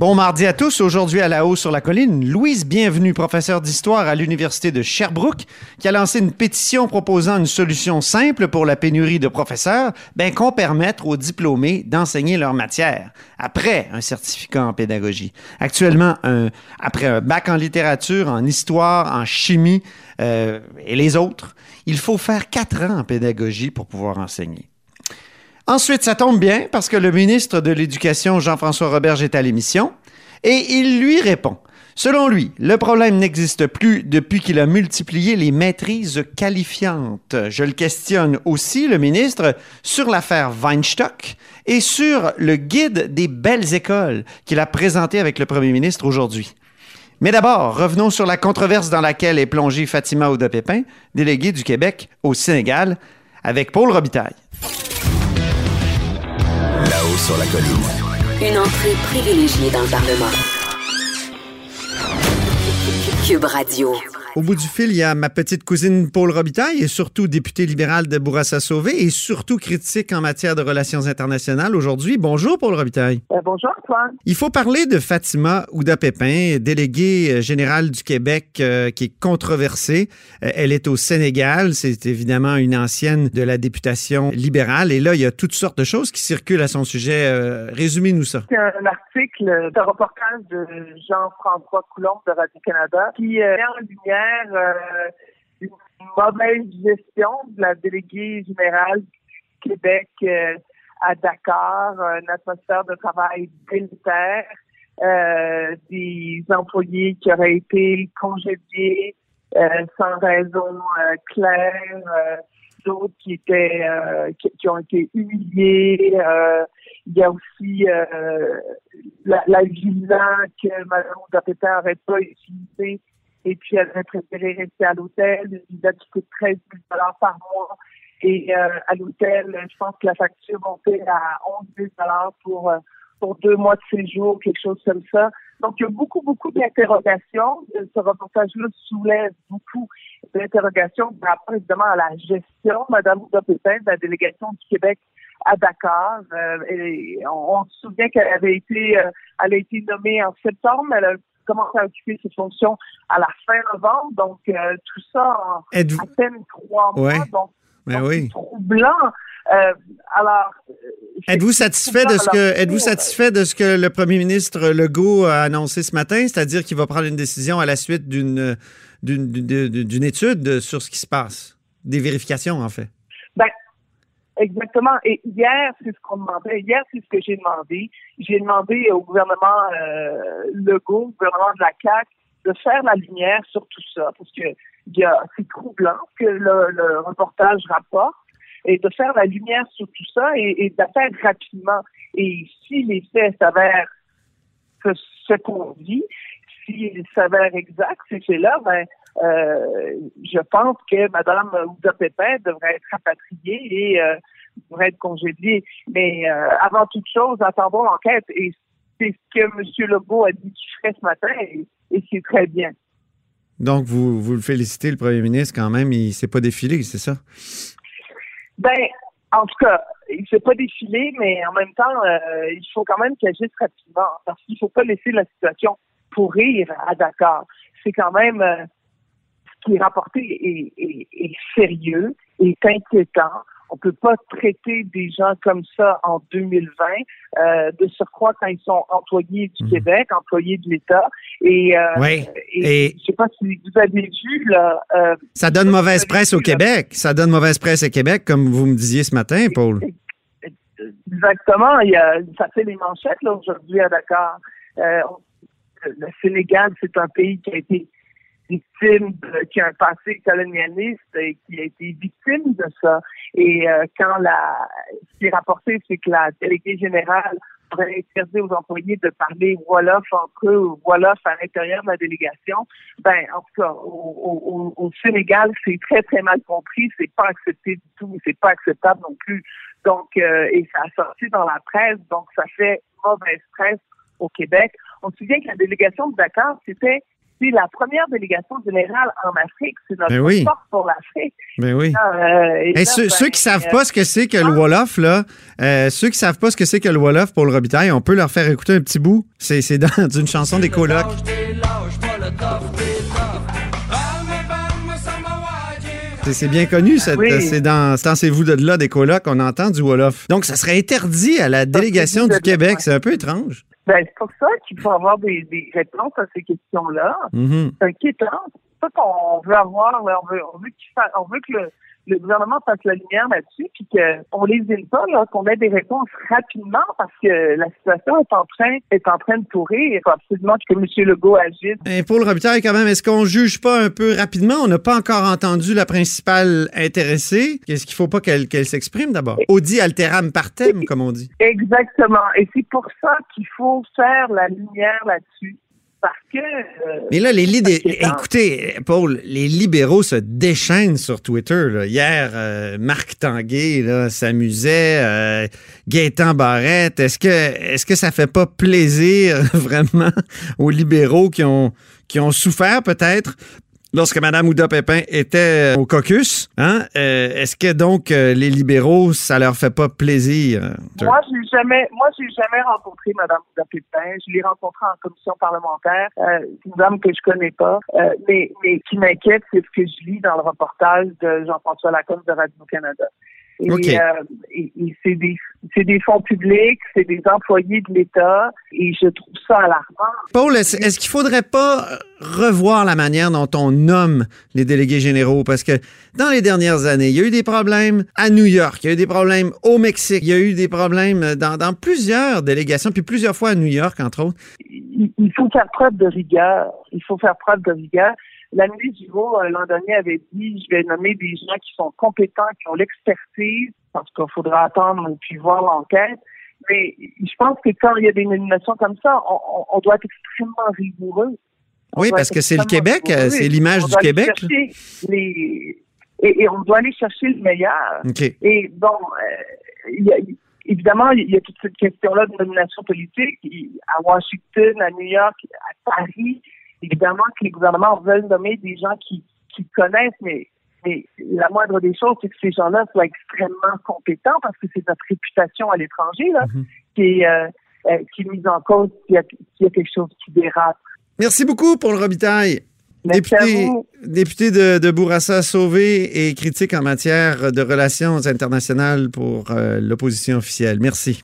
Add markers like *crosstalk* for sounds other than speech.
Bon mardi à tous. Aujourd'hui à la haut sur la colline, Louise Bienvenue, professeure d'histoire à l'Université de Sherbrooke, qui a lancé une pétition proposant une solution simple pour la pénurie de professeurs, ben, qu'on permette aux diplômés d'enseigner leur matière après un certificat en pédagogie. Actuellement, un, après un bac en littérature, en histoire, en chimie euh, et les autres, il faut faire quatre ans en pédagogie pour pouvoir enseigner. Ensuite, ça tombe bien parce que le ministre de l'Éducation, Jean-François Roberge, est à l'émission et il lui répond. Selon lui, le problème n'existe plus depuis qu'il a multiplié les maîtrises qualifiantes. Je le questionne aussi, le ministre, sur l'affaire Weinstock et sur le guide des belles écoles qu'il a présenté avec le premier ministre aujourd'hui. Mais d'abord, revenons sur la controverse dans laquelle est plongée Fatima Ouda-Pépin, déléguée du Québec au Sénégal, avec Paul Robitaille. Une entrée privilégiée dans le Parlement. Cube Radio. Au bout du fil, il y a ma petite cousine Paul Robitaille, et surtout député libéral de Bourassa-Sauvé et surtout critique en matière de relations internationales aujourd'hui. Bonjour Paul Robitaille. Euh, bonjour Antoine. Il faut parler de Fatima Ouda-Pépin, déléguée euh, générale du Québec euh, qui est controversée. elle est au Sénégal. C'est évidemment une ancienne de la députation libérale. Et là, il y a toutes sortes de choses qui circulent à son sujet. Résumez-nous ça. C'est un article d'un reportage de Jean-François Coulombe de Radio-Canada qui met en lumière euh, une mauvaise gestion de la déléguée générale du Québec euh, à Dakar, une atmosphère de travail délétère, euh, des employés qui auraient été congédiés sans raison claire, d'autres qui étaient qui, ont été humiliés. il y a aussi la, la que Mme Dapéta n'aurait pas utilisée et puis elle aurait préféré rester à l'hôtel, une visa qui coûte 13 000 par mois. Et euh, à l'hôtel, je pense que la facture montait à 11 000 pour, euh, pour deux mois de séjour, quelque chose comme ça. Donc, il y a beaucoup, beaucoup d'interrogations. Ce reportage-là soulève beaucoup d'interrogations par rapport évidemment à la gestion, Madame Ouda Pépin, de la délégation du Québec à Dakar. Euh, et on, se souvient qu'elle avait été, elle a été nommée en septembre. Commencé à occuper ses fonctions à la fin novembre. Donc, euh, tout ça en à peine trois mois. Donc, ben oui. troublant. Euh, alors, euh, êtes-vous satisfait de ce que êtes-vous satisfait de ce que le premier ministre Legault a annoncé ce matin, c'est-à-dire qu'il va prendre une décision à la suite d'une d'une étude sur ce qui se passe, des vérifications en fait. Exactement. Et hier, c'est ce qu'on demandait. Hier, c'est ce que j'ai demandé. J'ai demandé au gouvernement euh, Legault, au gouvernement de la CAC, de faire la lumière sur tout ça, parce que c'est troublant que le, reportage rapporte, et de faire la lumière sur tout ça et, et de faire rapidement. Et si les faits s'avèrent ce qu'on dit, s'ils s'avèrent exacts, ces faits-là, ben, euh, je pense que Mme Ouda Pépin devrait être rapatriée et euh, devrait être congédiée. Mais euh, avant toute chose, attendons l'enquête et c'est ce que M. Legault a dit qu'il ferait ce matin et, c'est très bien. Donc, vous, vous le félicitez, le premier ministre, quand même, il ne s'est pas défilé, c'est ça? Ben, en tout cas, il ne s'est pas défilé, mais en même temps, il faut quand même qu'il agisse rapidement parce qu'il ne faut pas laisser la situation pourrir à Dakar. C'est quand même qui est rapporté est, sérieux, est inquiétant. On peut pas traiter des gens comme ça en 2020, euh, de surcroît quand ils sont employés du mhm. Québec, employés de l'État. Et, euh, oui. et, je sais pas si vous avez vu là. Euh, ça donne mauvaise presse au Québec. Ça donne mauvaise presse au Québec, comme vous me disiez ce matin, Paul. Exactement. Il y a, ça fait les manchettes là aujourd'hui à Dakar. Euh, le Sénégal, c'est un pays qui a été victime, qui a un passé colonialiste et qui a été victime de ça. Et euh, quand la, ce qui est rapporté, c'est que la déléguée générale aurait interdit aux employés de parler Wolof entre eux ou Wolof à l'intérieur de la délégation. Ben, en tout cas, au, au, Sénégal, c'est très, très mal compris. C'est pas accepté du tout. C'est pas acceptable non plus. Donc, euh, et ça a sorti dans la presse. Donc, ça fait mauvaise presse au Québec. On se souvient que la délégation de Dakar, c'était c'est la première délégation générale en Afrique. C'est notre Ben oui. force pour l'Afrique. Ben oui. Euh, et Hey, là, ceux, ben, ceux qui savent euh, pas ce que c'est que le Wolof, là, euh, ceux qui savent pas ce que c'est que le Wolof pour le Robitaille, on peut leur faire écouter un petit bout. C'est, c'est dans *laughs* une chanson des colocs. C'est, c'est bien connu, cette, Oui. c'est dans, c'est dans ces vous de là des colocs qu'on entend du Wolof. Donc, ça serait interdit à la délégation du Québec. C'est un peu étrange. Ben, c'est pour ça qu'il faut avoir des, des réponses à ces questions-là. Mhm. C'est inquiétant. C'est ça qu'on veut avoir. là. On veut, on veut, on veut que le, le gouvernement fasse la lumière là-dessus, puis qu'on les aime pas, là, qu'on ait des réponses rapidement, parce que la situation est en train, est en train de pourrir. Il faut absolument que M. Legault agisse. Et pour le Robitaille, quand même, est-ce qu'on juge pas un peu rapidement? On n'a pas encore entendu la principale intéressée. Qu'est-ce qu'il faut pas qu'elle, qu'elle s'exprime d'abord? Audi alteram partem, comme on dit. Exactement. Et c'est pour ça qu'il faut faire la lumière là-dessus. Parce que... euh, Mais là, les libéraux, écoutez, Paul, les libéraux se déchaînent sur Twitter. là. Hier, euh, Marc Tanguay s'amusait, euh, Gaétan Barrette. Est-ce que, est-ce que ça fait pas plaisir *laughs* vraiment aux libéraux qui ont, qui ont souffert peut-être? Lorsque Mme Ouda Pépin était au caucus? Hein? Euh, est-ce que donc euh, les libéraux, ça leur fait pas plaisir? euh, Moi, j'ai jamais, moi, j'ai jamais rencontré Mme Ouda Pépin. Je l'ai rencontrée en commission parlementaire. Euh, une dame que je connais pas. Euh, mais, mais qui m'inquiète, c'est ce que je lis dans le reportage de Jean-François Lacombe de Radio-Canada. Et, euh, et- et c'est des, fonds publics, c'est des employés de l'État, et je trouve ça alarmant. Paul, est-ce, est-ce qu'il faudrait pas revoir la manière dont on nomme les délégués généraux? Parce que dans les dernières années, il y a eu des problèmes à New York, il y a eu des problèmes au Mexique, il y a eu des problèmes dans, dans plusieurs délégations, puis plusieurs fois à New York, entre autres. il il faut faire preuve de rigueur. Il faut faire preuve de rigueur. La ministre Giraud, euh, l'an dernier, avait dit, je vais nommer des gens qui sont compétents, qui ont l'expertise. En tout cas, il faudra attendre puis voir l'enquête. Mais je pense que quand il y a des nominations comme ça, on, on- doit être extrêmement rigoureux. On Oui, parce que c'est le Québec, c'est l'image du Québec, les- Et, et on doit aller chercher le meilleur. OK. Et bon, euh, il y a, évidemment, il y a toute cette question-là de nomination politique. À Washington, à New York, à Paris, évidemment que les gouvernements veulent nommer des gens qui, qui connaissent, mais, mais la moindre des choses, c'est que ces gens-là soient extrêmement compétents parce que c'est notre réputation à l'étranger là, Mhm. qui, est, euh, euh, qui est mise en cause s'il y, a- s'il y a quelque chose qui dérape. Merci beaucoup, Paul Robitaille. Merci Député, député de, de Bourassa Sauvé et critique en matière de relations internationales pour euh, l'opposition officielle. Merci.